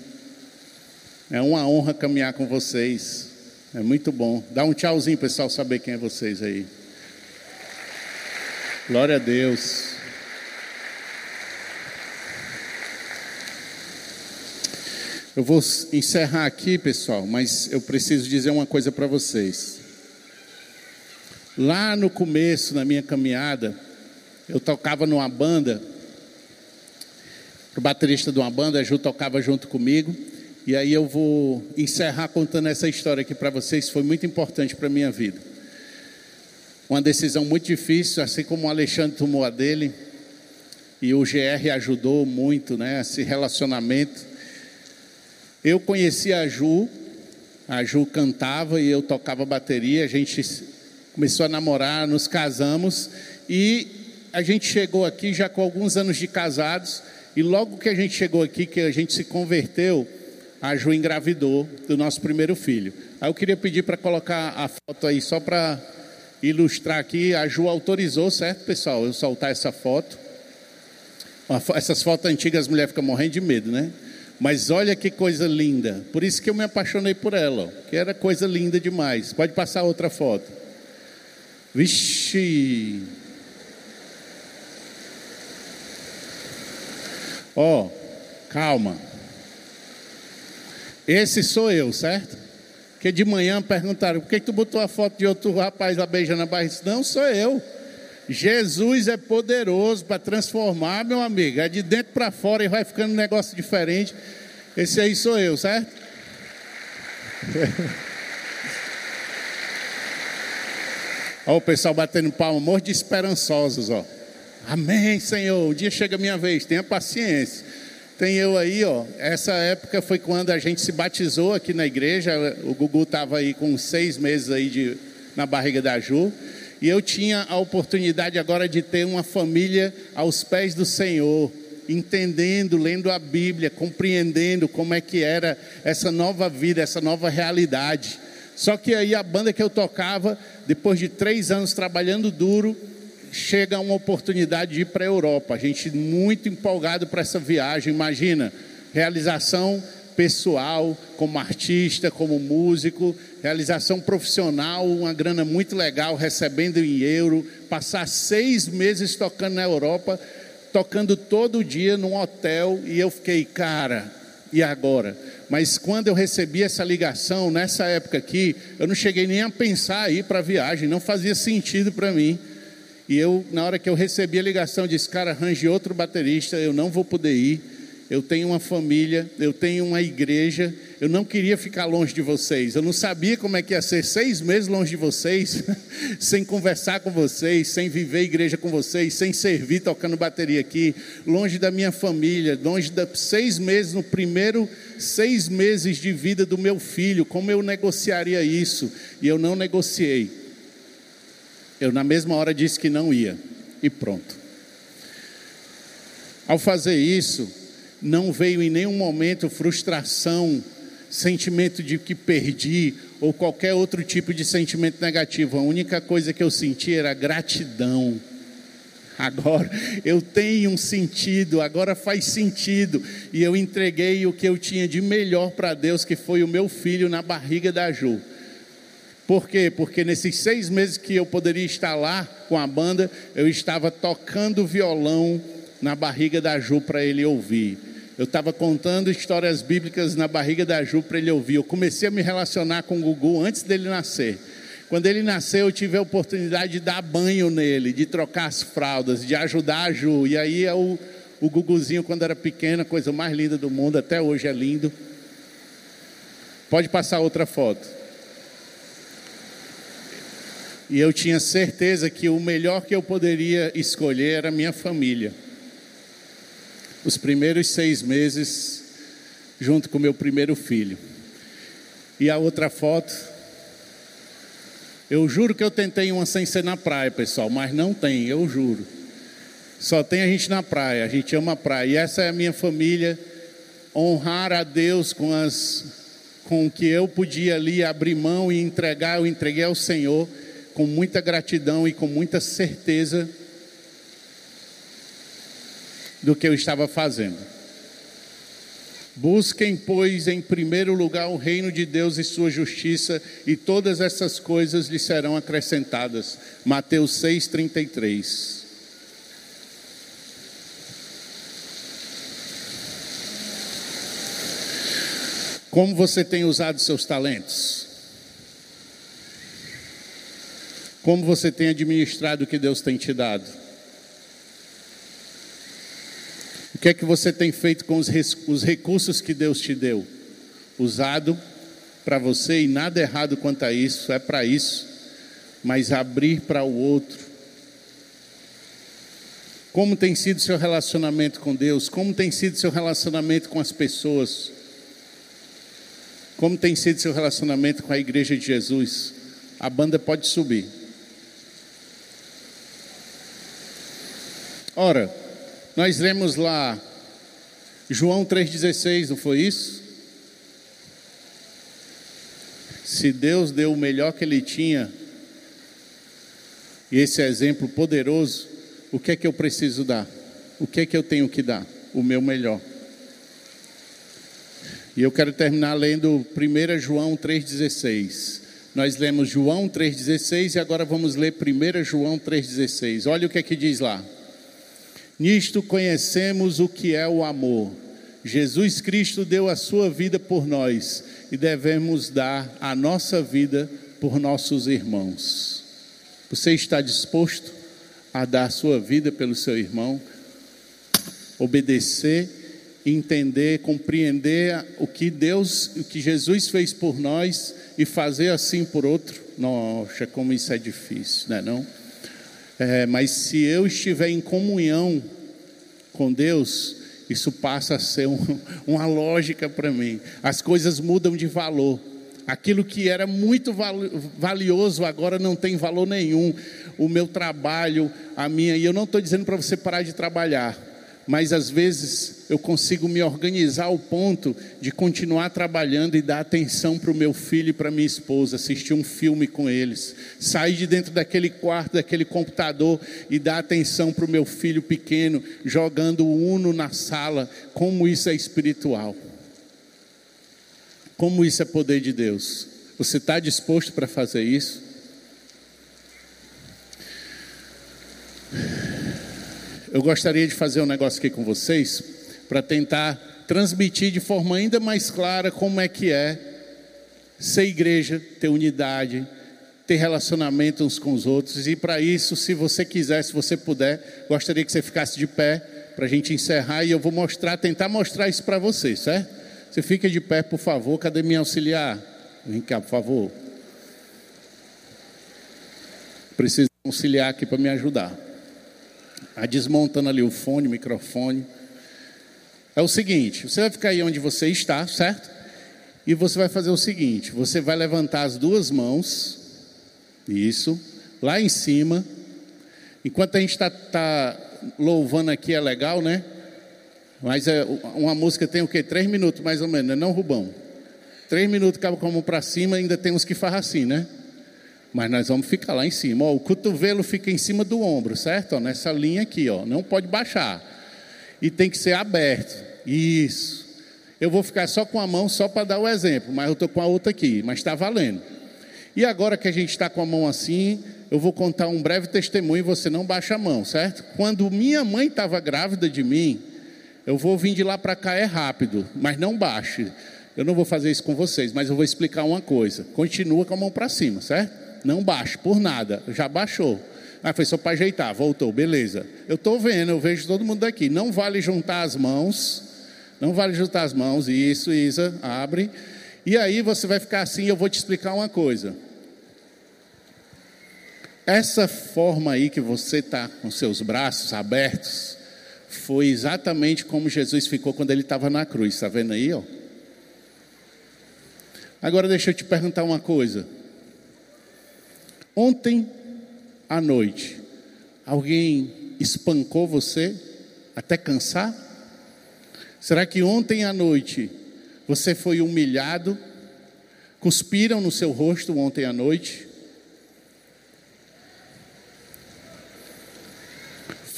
É uma honra caminhar com vocês. É muito bom. Dá um tchauzinho, pessoal, saber quem é vocês aí. Glória a Deus. Eu vou encerrar aqui, pessoal, mas eu preciso dizer uma coisa para vocês. Lá no começo, na minha caminhada, eu tocava numa banda, o baterista de uma banda, a Ju tocava junto comigo, e aí eu vou encerrar contando essa história aqui para vocês, foi muito importante para a minha vida. Uma decisão muito difícil, assim como o Alexandre tomou a dele, e o GR ajudou muito, né, esse relacionamento. Eu conheci a Ju, a Ju cantava e eu tocava bateria, a gente começou a namorar, nos casamos. E a gente chegou aqui já com alguns anos de casados, e logo que a gente chegou aqui, que a gente se converteu, a Ju engravidou do nosso primeiro filho. Aí eu queria pedir para colocar a foto aí, só para ilustrar aqui. A Ju autorizou, certo, pessoal, eu soltar essa foto. Essas fotos antigas, as mulheres ficam morrendo de medo, né? Mas olha que coisa linda. Por isso que eu me apaixonei por ela, ó, que era coisa linda demais. Pode passar outra foto. Vixe! Ó, oh, calma. Esse sou eu, certo? Porque de manhã perguntaram: por que, que tu botou a foto de outro rapaz lá beijando a barriga? Não, sou eu. Jesus é poderoso para transformar, meu amigo. É de dentro para fora e vai ficando um negócio diferente. Esse aí sou eu, certo? Olha o pessoal batendo palma, amor de esperançosos, ó. Amém, Senhor. O dia chega a minha vez, tenha paciência. Tem eu aí, ó. Essa época foi quando a gente se batizou aqui na igreja. O Gugu estava aí com seis meses aí de, na barriga da Ju. E eu tinha a oportunidade agora de ter uma família aos pés do Senhor, entendendo, lendo a Bíblia, compreendendo como é que era essa nova vida, essa nova realidade. Só que aí a banda que eu tocava, depois de três anos trabalhando duro, chega uma oportunidade de ir para a Europa. A gente muito empolgado para essa viagem. Imagina, realização pessoal, como artista, como músico, realização profissional, uma grana muito legal, recebendo em euro, passar seis meses tocando na Europa, tocando todo dia num hotel, e eu fiquei, cara, e agora? Mas quando eu recebi essa ligação, nessa época aqui, eu não cheguei nem a pensar ir para a viagem, não fazia sentido para mim. E eu, na hora que eu recebi a ligação, disse: Cara, arranje outro baterista, eu não vou poder ir. Eu tenho uma família, eu tenho uma igreja, eu não queria ficar longe de vocês. Eu não sabia como é que ia ser seis meses longe de vocês, sem conversar com vocês, sem viver igreja com vocês, sem servir tocando bateria aqui, longe da minha família, longe de seis meses, no primeiro seis meses de vida do meu filho. Como eu negociaria isso? E eu não negociei. Eu, na mesma hora, disse que não ia, e pronto. Ao fazer isso, não veio em nenhum momento frustração, sentimento de que perdi, ou qualquer outro tipo de sentimento negativo. A única coisa que eu senti era gratidão. Agora eu tenho um sentido, agora faz sentido. E eu entreguei o que eu tinha de melhor para Deus, que foi o meu filho na barriga da Ju. Por quê? Porque nesses seis meses que eu poderia estar lá com a banda, eu estava tocando violão na barriga da Ju para ele ouvir. Eu estava contando histórias bíblicas na barriga da Ju para ele ouvir. Eu comecei a me relacionar com o Gugu antes dele nascer. Quando ele nasceu, eu tive a oportunidade de dar banho nele, de trocar as fraldas, de ajudar a Ju. E aí é o, o Guguzinho, quando era pequeno, a coisa mais linda do mundo, até hoje é lindo. Pode passar outra foto. E eu tinha certeza que o melhor que eu poderia escolher era minha família os primeiros seis meses junto com meu primeiro filho. E a outra foto, eu juro que eu tentei uma sem ser na praia, pessoal, mas não tem, eu juro. Só tem a gente na praia, a gente ama a praia. E essa é a minha família, honrar a Deus com as com o que eu podia ali abrir mão e entregar, eu entreguei ao Senhor com muita gratidão e com muita certeza do que eu estava fazendo. Busquem, pois, em primeiro lugar o reino de Deus e sua justiça, e todas essas coisas lhe serão acrescentadas. Mateus 6,33. Como você tem usado seus talentos? Como você tem administrado o que Deus tem te dado? que é que você tem feito com os recursos que Deus te deu? Usado para você e nada errado quanto a isso, é para isso, mas abrir para o outro. Como tem sido seu relacionamento com Deus? Como tem sido seu relacionamento com as pessoas? Como tem sido seu relacionamento com a igreja de Jesus? A banda pode subir. Ora, nós lemos lá João 3,16, não foi isso? Se Deus deu o melhor que Ele tinha, e esse exemplo poderoso, o que é que eu preciso dar? O que é que eu tenho que dar? O meu melhor. E eu quero terminar lendo 1 João 3,16. Nós lemos João 3,16 e agora vamos ler 1 João 3,16. Olha o que é que diz lá. Nisto conhecemos o que é o amor. Jesus Cristo deu a sua vida por nós e devemos dar a nossa vida por nossos irmãos. Você está disposto a dar a sua vida pelo seu irmão? Obedecer, entender, compreender o que Deus, o que Jesus fez por nós e fazer assim por outro? Nossa, como isso é difícil, não é não? É, mas se eu estiver em comunhão com Deus, isso passa a ser um, uma lógica para mim. As coisas mudam de valor. Aquilo que era muito valioso agora não tem valor nenhum. O meu trabalho, a minha. E eu não estou dizendo para você parar de trabalhar mas às vezes eu consigo me organizar ao ponto de continuar trabalhando e dar atenção para o meu filho e para minha esposa, assistir um filme com eles, sair de dentro daquele quarto, daquele computador e dar atenção para o meu filho pequeno, jogando uno na sala. Como isso é espiritual? Como isso é poder de Deus? Você está disposto para fazer isso? Eu gostaria de fazer um negócio aqui com vocês para tentar transmitir de forma ainda mais clara como é que é ser igreja, ter unidade, ter relacionamento uns com os outros. E para isso, se você quiser, se você puder, gostaria que você ficasse de pé para a gente encerrar e eu vou mostrar, tentar mostrar isso para vocês, certo? Você fica de pé, por favor. Cadê minha auxiliar? Vem cá, por favor. Preciso auxiliar aqui para me ajudar a desmontando ali o fone, o microfone. É o seguinte: você vai ficar aí onde você está, certo? E você vai fazer o seguinte: você vai levantar as duas mãos, isso, lá em cima. Enquanto a gente está tá louvando aqui, é legal, né? Mas é, uma música tem o quê? Três minutos mais ou menos, né? não, Rubão? Três minutos acaba com a mão para cima, ainda tem uns que faz assim, né? Mas nós vamos ficar lá em cima. Ó, o cotovelo fica em cima do ombro, certo? Ó, nessa linha aqui, ó. Não pode baixar. E tem que ser aberto. Isso. Eu vou ficar só com a mão, só para dar o exemplo, mas eu estou com a outra aqui, mas está valendo. E agora que a gente está com a mão assim, eu vou contar um breve testemunho e você não baixa a mão, certo? Quando minha mãe estava grávida de mim, eu vou vir de lá para cá é rápido, mas não baixe. Eu não vou fazer isso com vocês, mas eu vou explicar uma coisa. Continua com a mão para cima, certo? Não baixe por nada. Já baixou. Ah, foi só para ajeitar, voltou, beleza. Eu estou vendo, eu vejo todo mundo daqui. Não vale juntar as mãos. Não vale juntar as mãos. Isso, Isa, abre. E aí você vai ficar assim, eu vou te explicar uma coisa. Essa forma aí que você está com seus braços abertos, foi exatamente como Jesus ficou quando ele estava na cruz, está vendo aí? Ó? Agora deixa eu te perguntar uma coisa. Ontem à noite, alguém espancou você até cansar? Será que ontem à noite você foi humilhado? Cuspiram no seu rosto ontem à noite?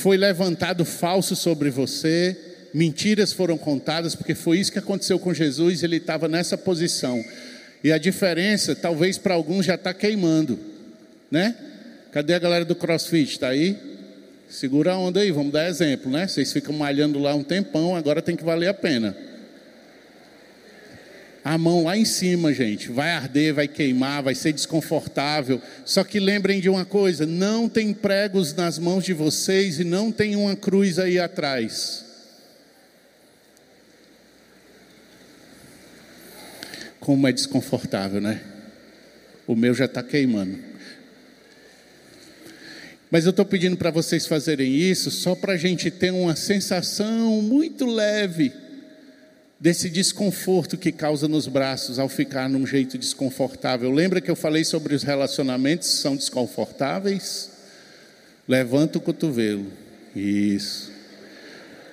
foi levantado falso sobre você, mentiras foram contadas, porque foi isso que aconteceu com Jesus, ele estava nessa posição. E a diferença, talvez para alguns já está queimando, né? Cadê a galera do CrossFit? Está aí? Segura a onda aí, vamos dar exemplo, né? Vocês ficam malhando lá um tempão, agora tem que valer a pena a mão lá em cima, gente. Vai arder, vai queimar, vai ser desconfortável. Só que lembrem de uma coisa: não tem pregos nas mãos de vocês e não tem uma cruz aí atrás. Como é desconfortável, né? O meu já está queimando. Mas eu estou pedindo para vocês fazerem isso só para a gente ter uma sensação muito leve desse desconforto que causa nos braços ao ficar num jeito desconfortável. Lembra que eu falei sobre os relacionamentos que são desconfortáveis? Levanta o cotovelo. Isso.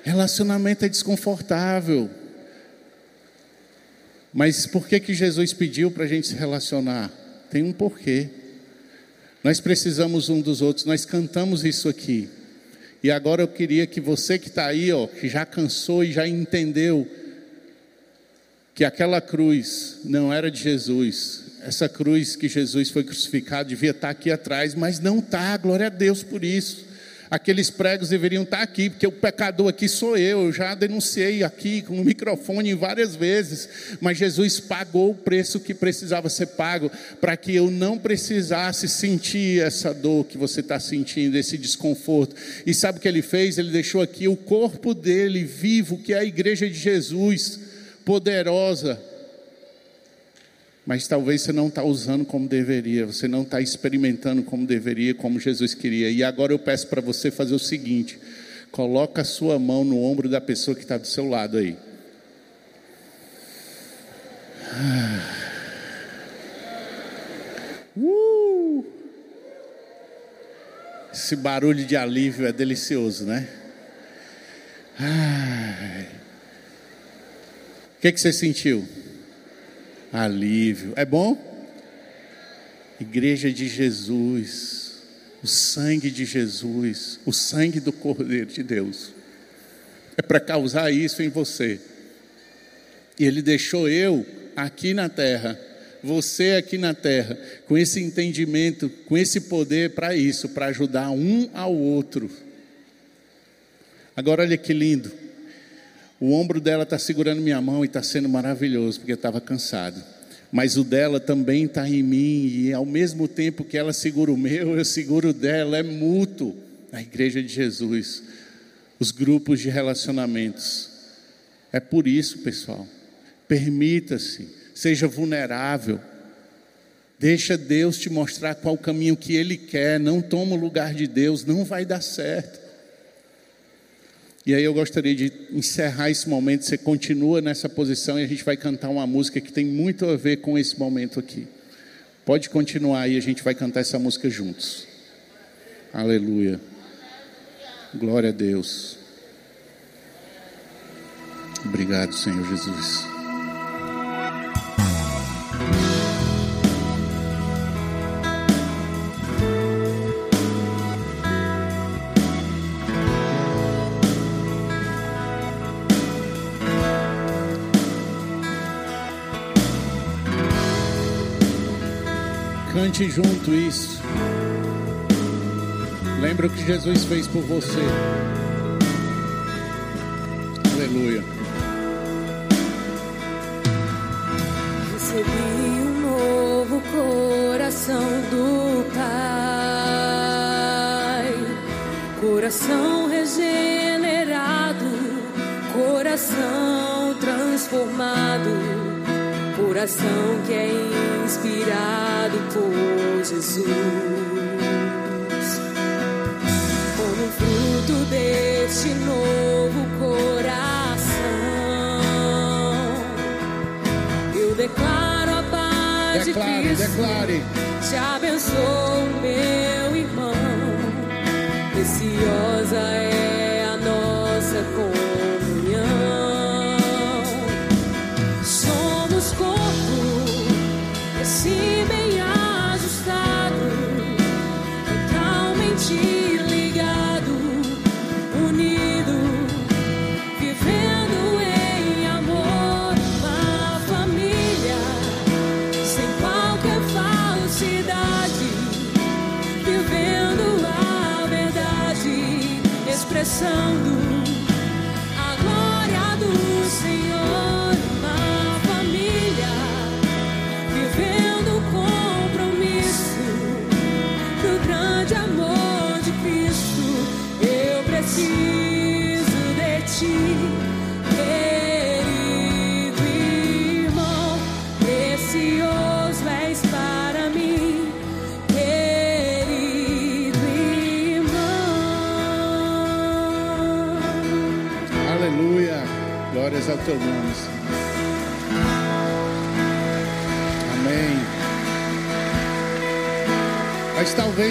Relacionamento é desconfortável. Mas por que, que Jesus pediu para a gente se relacionar? Tem um porquê. Nós precisamos um dos outros, nós cantamos isso aqui. E agora eu queria que você que está aí, ó, que já cansou e já entendeu que aquela cruz não era de Jesus. Essa cruz que Jesus foi crucificado devia estar aqui atrás, mas não está, glória a Deus por isso. Aqueles pregos deveriam estar aqui, porque o pecador aqui sou eu. Eu já denunciei aqui com o microfone várias vezes, mas Jesus pagou o preço que precisava ser pago para que eu não precisasse sentir essa dor que você está sentindo, esse desconforto. E sabe o que ele fez? Ele deixou aqui o corpo dele vivo, que é a igreja de Jesus poderosa, mas talvez você não está usando como deveria, você não está experimentando como deveria, como Jesus queria. E agora eu peço para você fazer o seguinte: coloca a sua mão no ombro da pessoa que está do seu lado aí. Uh! Esse barulho de alívio é delicioso, né? O que, que você sentiu? Alívio. É bom? Igreja de Jesus, o sangue de Jesus, o sangue do Cordeiro de Deus, é para causar isso em você. E Ele deixou eu aqui na terra, você aqui na terra, com esse entendimento, com esse poder para isso, para ajudar um ao outro. Agora olha que lindo. O ombro dela está segurando minha mão e está sendo maravilhoso, porque eu estava cansado. Mas o dela também está em mim, e ao mesmo tempo que ela segura o meu, eu seguro o dela, é mútuo. A igreja de Jesus, os grupos de relacionamentos. É por isso, pessoal. Permita-se, seja vulnerável. Deixa Deus te mostrar qual caminho que Ele quer. Não toma o lugar de Deus, não vai dar certo. E aí eu gostaria de encerrar esse momento. Você continua nessa posição e a gente vai cantar uma música que tem muito a ver com esse momento aqui. Pode continuar aí, a gente vai cantar essa música juntos. Aleluia. Glória a Deus. Obrigado, Senhor Jesus. Cante junto isso. Lembra o que Jesus fez por você. Aleluia. Recebi um novo coração do Pai, coração regenerado, coração transformado, coração que é inspirado por Jesus. Como fruto deste novo coração, eu declaro a paz Declare, de Cristo. declare. Te abençoo, meu irmão. Preciosa é a nossa comunhão. Assim bem ajustado, totalmente ligado, unido, vivendo em amor, uma família sem qualquer falsidade, vivendo a verdade, expressando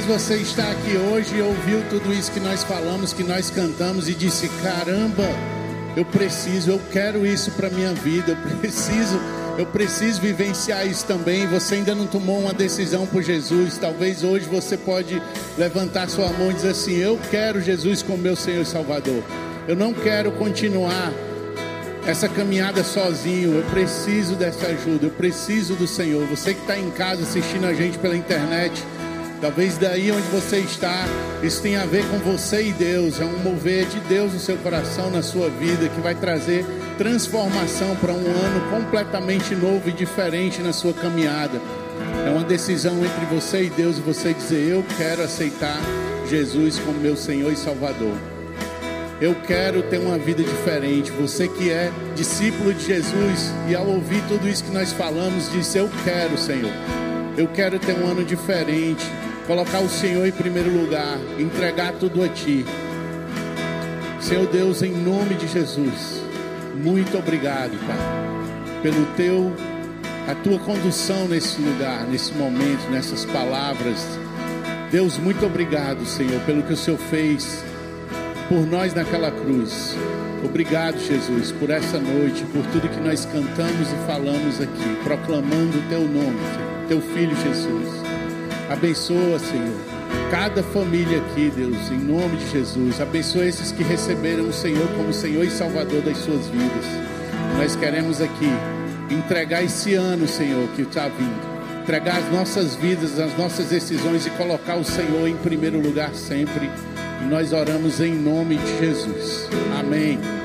você está aqui hoje e ouviu tudo isso que nós falamos, que nós cantamos e disse: caramba, eu preciso, eu quero isso para minha vida, eu preciso, eu preciso vivenciar isso também. Você ainda não tomou uma decisão por Jesus. Talvez hoje você pode levantar sua mão e dizer assim: eu quero Jesus como meu Senhor e Salvador. Eu não quero continuar essa caminhada sozinho. Eu preciso dessa ajuda. Eu preciso do Senhor. Você que está em casa assistindo a gente pela internet, talvez daí onde você está, isso tenha a ver com você e Deus. É um mover de Deus no seu coração, na sua vida, que vai trazer transformação para um ano completamente novo e diferente na sua caminhada. É uma decisão entre você e Deus você dizer: Eu quero aceitar Jesus como meu Senhor e Salvador. Eu quero ter uma vida diferente. Você que é discípulo de Jesus e ao ouvir tudo isso que nós falamos, disse: Eu quero, Senhor. Eu quero ter um ano diferente. Colocar o Senhor em primeiro lugar. Entregar tudo a Ti. Senhor Deus, em nome de Jesus, muito obrigado, Pai, pelo Teu, a Tua condução nesse lugar, nesse momento, nessas palavras. Deus, muito obrigado, Senhor, pelo que o Senhor fez por nós naquela cruz. Obrigado, Jesus, por essa noite, por tudo que nós cantamos e falamos aqui, proclamando o teu nome, teu filho Jesus. Abençoa, Senhor, cada família aqui, Deus, em nome de Jesus. Abençoa esses que receberam o Senhor como Senhor e Salvador das suas vidas. Nós queremos aqui entregar esse ano, Senhor, que está vindo. Entregar as nossas vidas, as nossas decisões e colocar o Senhor em primeiro lugar sempre. E nós oramos em nome de Jesus. Amém.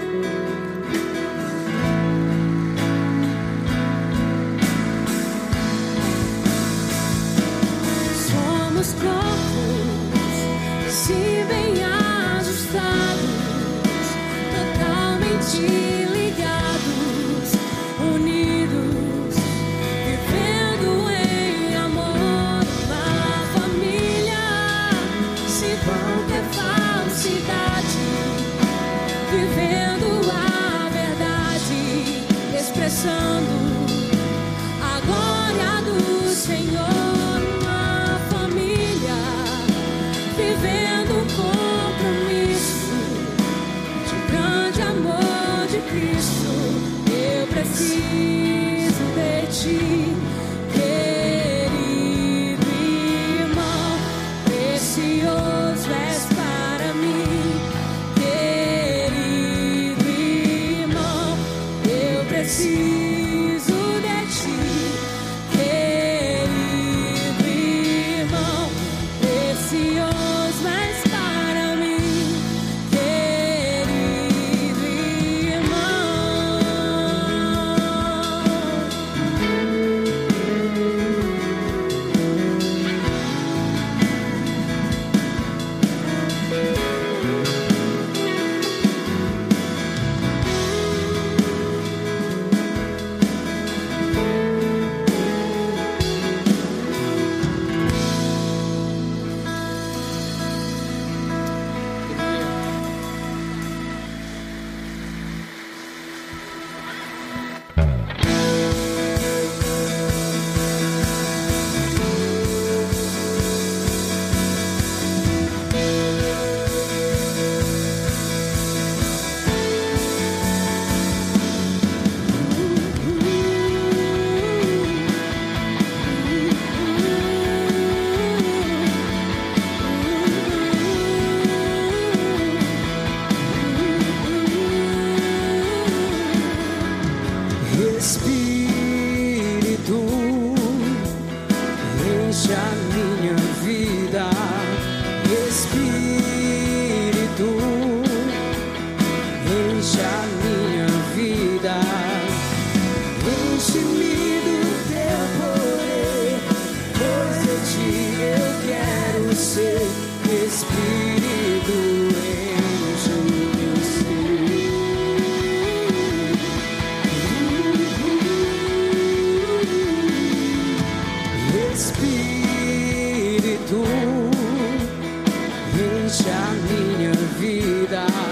Enche a minha vida.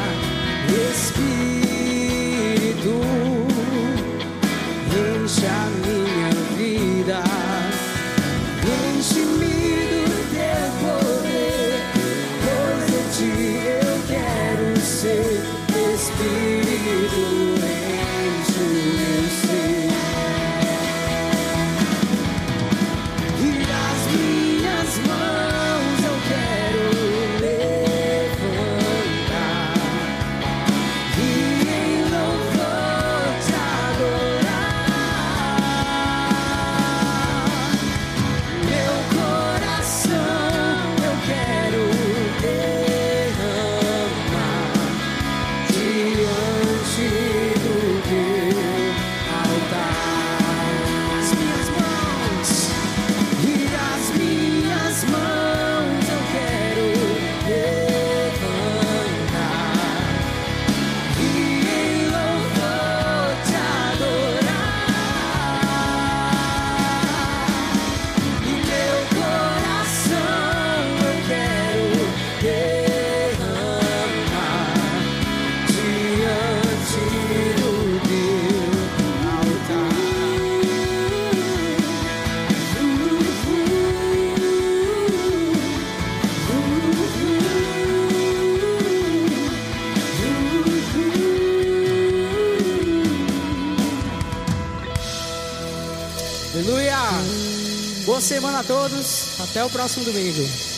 Todos. Até o próximo domingo.